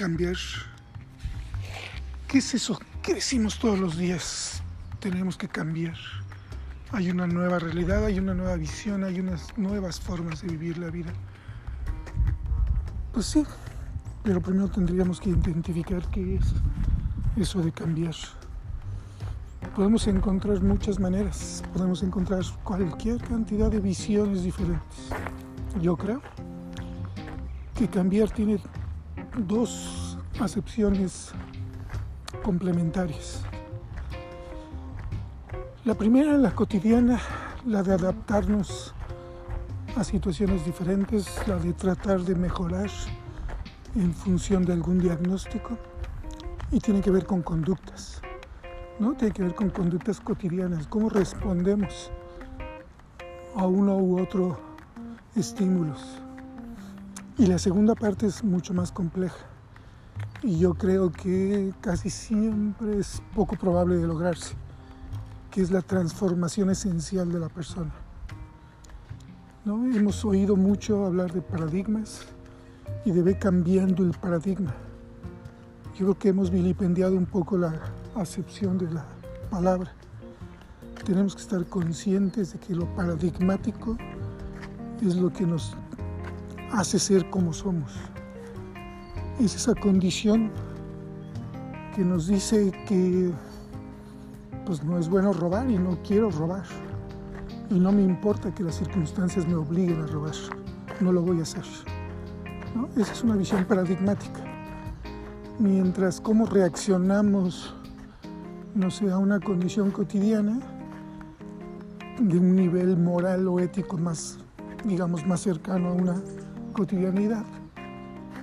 cambiar. ¿Qué es eso? ¿Qué decimos todos los días? Tenemos que cambiar. Hay una nueva realidad, hay una nueva visión, hay unas nuevas formas de vivir la vida. Pues sí, pero primero tendríamos que identificar qué es eso de cambiar. Podemos encontrar muchas maneras, podemos encontrar cualquier cantidad de visiones diferentes. Yo creo que cambiar tiene dos acepciones complementarias. La primera, la cotidiana, la de adaptarnos a situaciones diferentes, la de tratar de mejorar en función de algún diagnóstico y tiene que ver con conductas, ¿no? Tiene que ver con conductas cotidianas, cómo respondemos a uno u otro estímulos. Y la segunda parte es mucho más compleja y yo creo que casi siempre es poco probable de lograrse, que es la transformación esencial de la persona. ¿No? Hemos oído mucho hablar de paradigmas y de ver cambiando el paradigma. Yo creo que hemos vilipendiado un poco la acepción de la palabra. Tenemos que estar conscientes de que lo paradigmático es lo que nos hace ser como somos. Es esa condición que nos dice que pues no es bueno robar y no quiero robar. Y no me importa que las circunstancias me obliguen a robar. No lo voy a hacer. Esa es una visión paradigmática. Mientras cómo reaccionamos, no sé, a una condición cotidiana de un nivel moral o ético más, digamos, más cercano a una cotidianidad.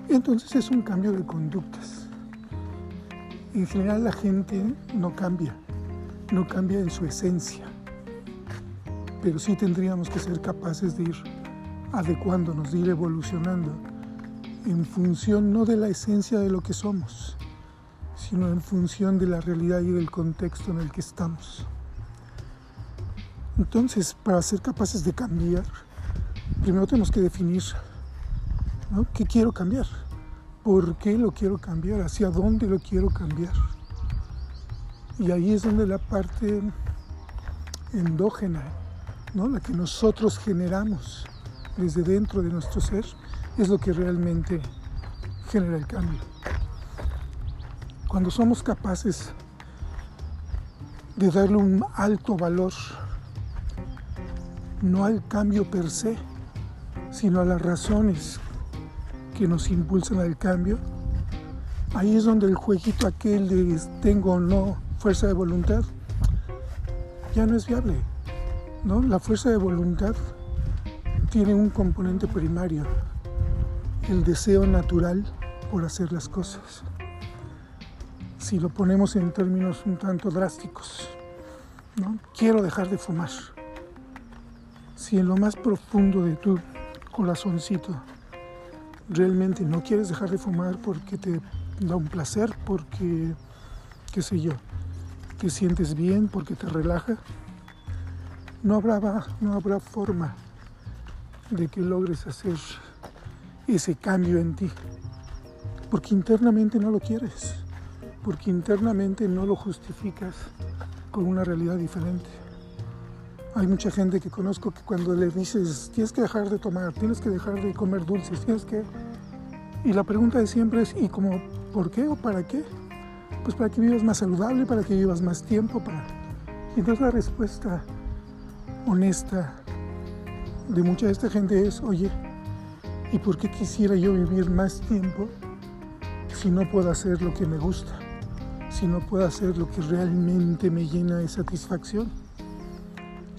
Entonces es un cambio de conductas. En general la gente no cambia, no cambia en su esencia, pero sí tendríamos que ser capaces de ir adecuándonos, de ir evolucionando en función no de la esencia de lo que somos, sino en función de la realidad y del contexto en el que estamos. Entonces, para ser capaces de cambiar, primero tenemos que definir qué quiero cambiar, por qué lo quiero cambiar, hacia dónde lo quiero cambiar. Y ahí es donde la parte endógena, la que nosotros generamos desde dentro de nuestro ser, es lo que realmente genera el cambio. Cuando somos capaces de darle un alto valor, no al cambio per se, sino a las razones que nos impulsan al cambio, ahí es donde el jueguito aquel de tengo o no fuerza de voluntad ya no es viable. ¿no? La fuerza de voluntad tiene un componente primario, el deseo natural por hacer las cosas. Si lo ponemos en términos un tanto drásticos, ¿no? quiero dejar de fumar. Si en lo más profundo de tu corazoncito realmente no quieres dejar de fumar porque te da un placer, porque, qué sé yo, te sientes bien, porque te relaja, no habrá, no habrá forma de que logres hacer ese cambio en ti, porque internamente no lo quieres, porque internamente no lo justificas con una realidad diferente. Hay mucha gente que conozco que cuando le dices, tienes que dejar de tomar, tienes que dejar de comer dulces, tienes que... Y la pregunta de siempre es, ¿y como por qué o para qué? Pues para que vivas más saludable, para que vivas más tiempo. Y entonces la respuesta honesta de mucha de esta gente es, oye, ¿Y por qué quisiera yo vivir más tiempo si no puedo hacer lo que me gusta? Si no puedo hacer lo que realmente me llena de satisfacción.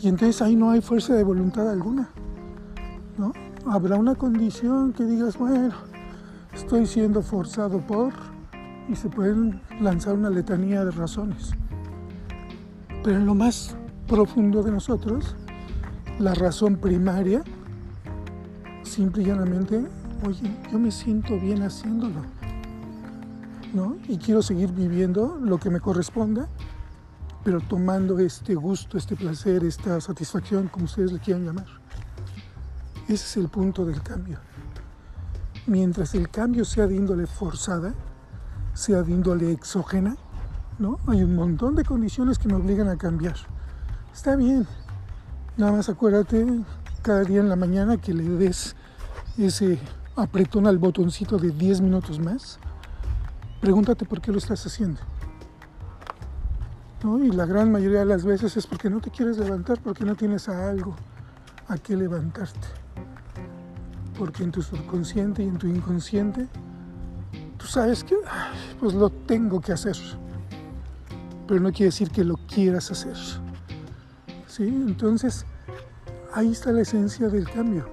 Y entonces ahí no hay fuerza de voluntad alguna. ¿no? Habrá una condición que digas, bueno, estoy siendo forzado por, y se pueden lanzar una letanía de razones. Pero en lo más profundo de nosotros, la razón primaria simple y llanamente, oye, yo me siento bien haciéndolo, ¿no? Y quiero seguir viviendo lo que me corresponda, pero tomando este gusto, este placer, esta satisfacción, como ustedes le quieran llamar. Ese es el punto del cambio. Mientras el cambio sea de índole forzada, sea de índole exógena, ¿no? Hay un montón de condiciones que me obligan a cambiar. Está bien, nada más acuérdate cada día en la mañana que le des ese apretón al botoncito de 10 minutos más. Pregúntate por qué lo estás haciendo. Y la gran mayoría de las veces es porque no te quieres levantar, porque no tienes algo a qué levantarte. Porque en tu subconsciente y en tu inconsciente, tú sabes que pues lo tengo que hacer. Pero no quiere decir que lo quieras hacer. ¿Sí? Entonces, ahí está la esencia del cambio.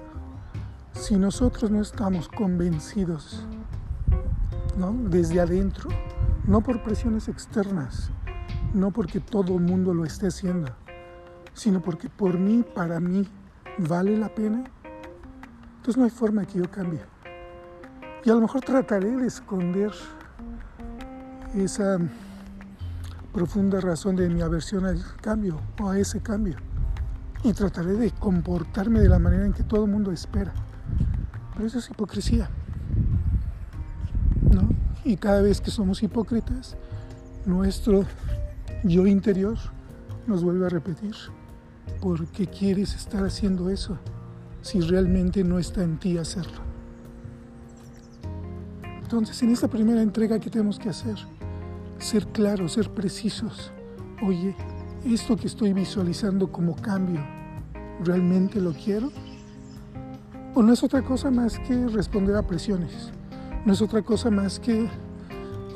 Si nosotros no estamos convencidos, ¿no? desde adentro, no por presiones externas, no porque todo el mundo lo esté haciendo, sino porque por mí, para mí, vale la pena, entonces no hay forma que yo cambie. Y a lo mejor trataré de esconder esa profunda razón de mi aversión al cambio o a ese cambio. Y trataré de comportarme de la manera en que todo el mundo espera. Pero eso es hipocresía. ¿no? Y cada vez que somos hipócritas, nuestro yo interior nos vuelve a repetir, ¿por qué quieres estar haciendo eso si realmente no está en ti hacerlo? Entonces, en esta primera entrega, ¿qué tenemos que hacer? Ser claros, ser precisos. Oye, esto que estoy visualizando como cambio, ¿realmente lo quiero? ¿O no es otra cosa más que responder a presiones? No es otra cosa más que,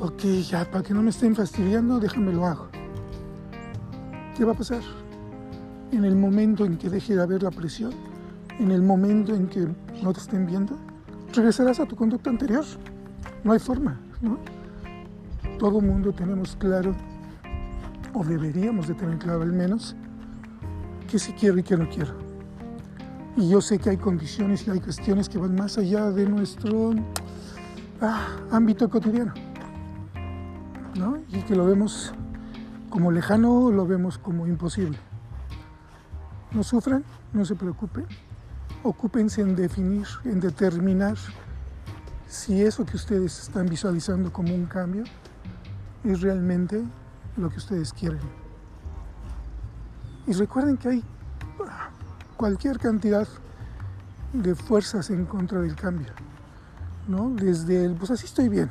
ok, ya, para que no me estén fastidiando, déjame lo hago. ¿Qué va a pasar? En el momento en que deje de haber la presión, en el momento en que no te estén viendo, regresarás a tu conducta anterior. No hay forma. Todo mundo tenemos claro, o deberíamos de tener claro al menos, qué sí quiero y qué no quiero. Y yo sé que hay condiciones y hay cuestiones que van más allá de nuestro ah, ámbito cotidiano, ¿no? Y que lo vemos como lejano lo vemos como imposible. No sufran, no se preocupen, ocúpense en definir, en determinar si eso que ustedes están visualizando como un cambio es realmente lo que ustedes quieren. Y recuerden que hay cualquier cantidad de fuerzas en contra del cambio. ¿no? Desde el, pues así estoy bien.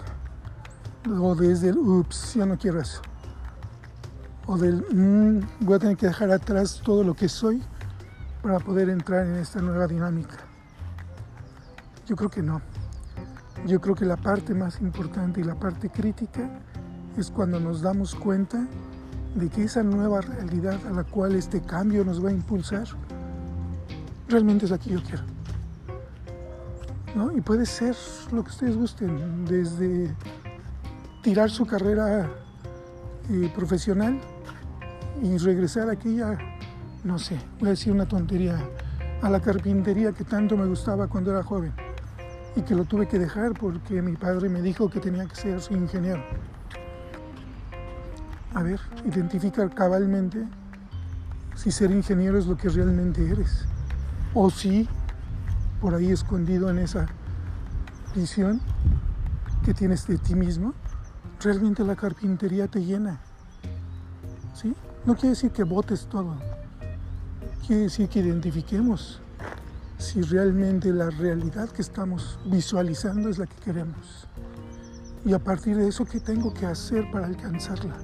O desde el, ups, ya no quiero eso o del mm, voy a tener que dejar atrás todo lo que soy para poder entrar en esta nueva dinámica. Yo creo que no. Yo creo que la parte más importante y la parte crítica es cuando nos damos cuenta de que esa nueva realidad a la cual este cambio nos va a impulsar realmente es la que yo quiero. ¿No? Y puede ser lo que ustedes gusten, desde tirar su carrera eh, profesional y regresar a aquella, no sé, voy a decir una tontería, a la carpintería que tanto me gustaba cuando era joven y que lo tuve que dejar porque mi padre me dijo que tenía que ser ingeniero. A ver, identifica cabalmente si ser ingeniero es lo que realmente eres o si por ahí escondido en esa visión que tienes de ti mismo, realmente la carpintería te llena. ¿Sí? No quiere decir que votes todo. Quiere decir que identifiquemos si realmente la realidad que estamos visualizando es la que queremos. Y a partir de eso, ¿qué tengo que hacer para alcanzarla?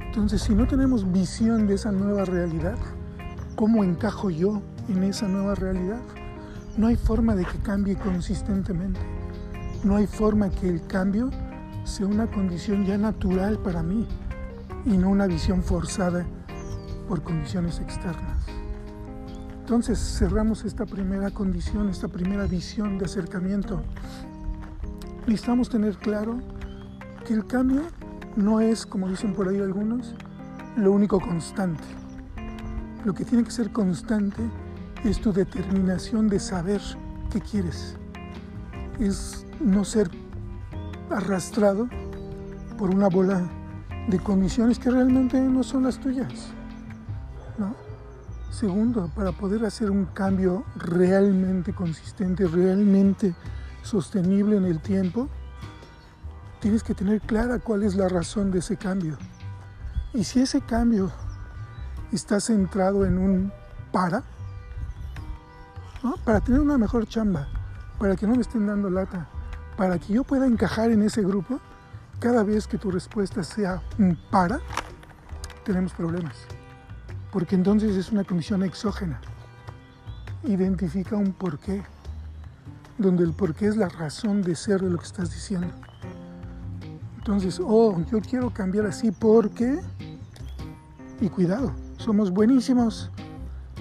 Entonces, si no tenemos visión de esa nueva realidad, ¿cómo encajo yo en esa nueva realidad? No hay forma de que cambie consistentemente. No hay forma que el cambio sea una condición ya natural para mí y no una visión forzada por condiciones externas. Entonces cerramos esta primera condición, esta primera visión de acercamiento. Necesitamos tener claro que el cambio no es, como dicen por ahí algunos, lo único constante. Lo que tiene que ser constante es tu determinación de saber qué quieres. Es no ser arrastrado por una bola de condiciones que realmente no son las tuyas. Segundo, para poder hacer un cambio realmente consistente, realmente sostenible en el tiempo, tienes que tener clara cuál es la razón de ese cambio. Y si ese cambio está centrado en un para, para tener una mejor chamba, para que no me estén dando lata, para que yo pueda encajar en ese grupo, cada vez que tu respuesta sea un para, tenemos problemas. Porque entonces es una condición exógena. Identifica un porqué, donde el porqué es la razón de ser de lo que estás diciendo. Entonces, oh, yo quiero cambiar así porque... Y cuidado, somos buenísimos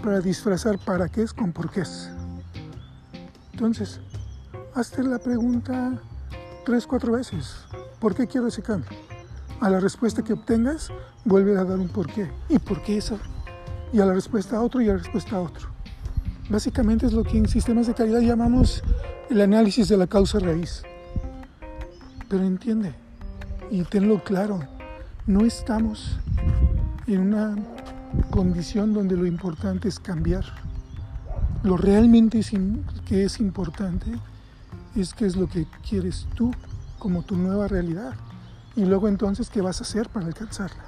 para disfrazar para qué es con por qué es. Entonces, hazte la pregunta tres, cuatro veces. ¿Por qué quiero ese cambio? A la respuesta que obtengas, vuelve a dar un por qué. ¿Y por qué eso? Y a la respuesta a otro y a la respuesta a otro. Básicamente es lo que en sistemas de calidad llamamos el análisis de la causa raíz. Pero entiende, y tenlo claro, no estamos en una condición donde lo importante es cambiar. Lo realmente que es importante es qué es lo que quieres tú como tu nueva realidad y luego entonces qué vas a hacer para alcanzarla.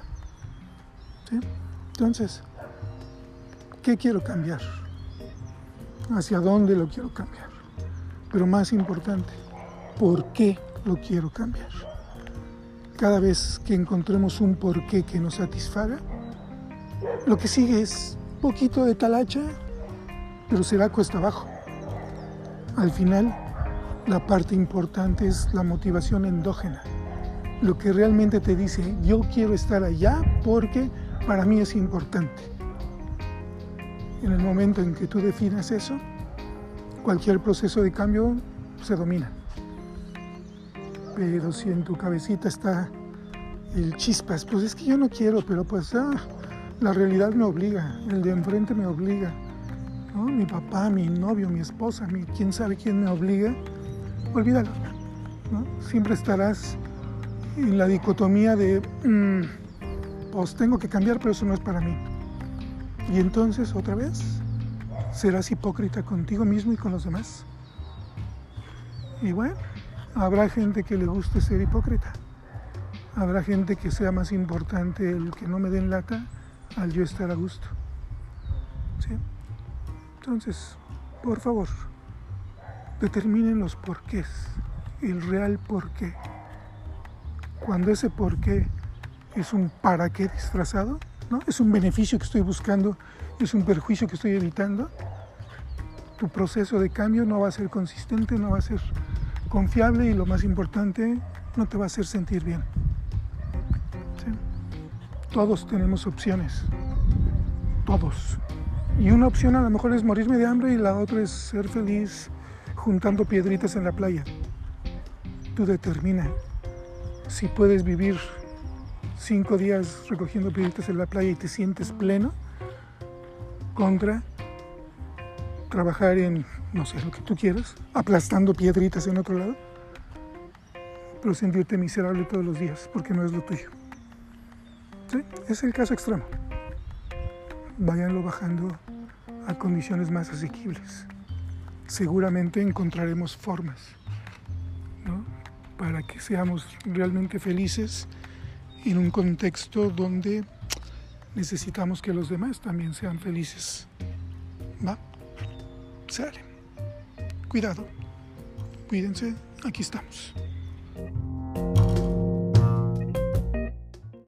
Entonces, ¿qué quiero cambiar? ¿Hacia dónde lo quiero cambiar? Pero más importante, ¿por qué lo quiero cambiar? cada vez que encontremos un porqué que nos satisfaga, lo que sigue es poquito de talacha, pero será cuesta abajo. Al final, la parte importante es la motivación endógena, lo que realmente te dice, yo quiero estar allá porque para mí es importante. En el momento en que tú defines eso, cualquier proceso de cambio se domina. Pero si en tu cabecita está el chispas, pues es que yo no quiero, pero pues ah, la realidad me obliga, el de enfrente me obliga, mi papá, mi novio, mi esposa, mi, quién sabe quién me obliga, olvídalo. Siempre estarás en la dicotomía de, mm, pues tengo que cambiar, pero eso no es para mí. Y entonces, otra vez, serás hipócrita contigo mismo y con los demás. Y bueno, Habrá gente que le guste ser hipócrita. Habrá gente que sea más importante el que no me den lata al yo estar a gusto. ¿Sí? Entonces, por favor, determinen los porqués, el real porqué. Cuando ese porqué es un para qué disfrazado, ¿no? es un beneficio que estoy buscando, es un perjuicio que estoy evitando, tu proceso de cambio no va a ser consistente, no va a ser confiable y lo más importante, no te va a hacer sentir bien. Todos tenemos opciones, todos. Y una opción a lo mejor es morirme de hambre y la otra es ser feliz juntando piedritas en la playa. Tú determina si puedes vivir cinco días recogiendo piedritas en la playa y te sientes pleno contra trabajar en, no sé, lo que tú quieras, aplastando piedritas en otro lado, pero sentirte miserable todos los días porque no es lo tuyo. Es el caso extremo. Váyanlo bajando a condiciones más asequibles. Seguramente encontraremos formas para que seamos realmente felices en un contexto donde necesitamos que los demás también sean felices. ¿Va? Sale. Cuidado. Cuídense. Aquí estamos.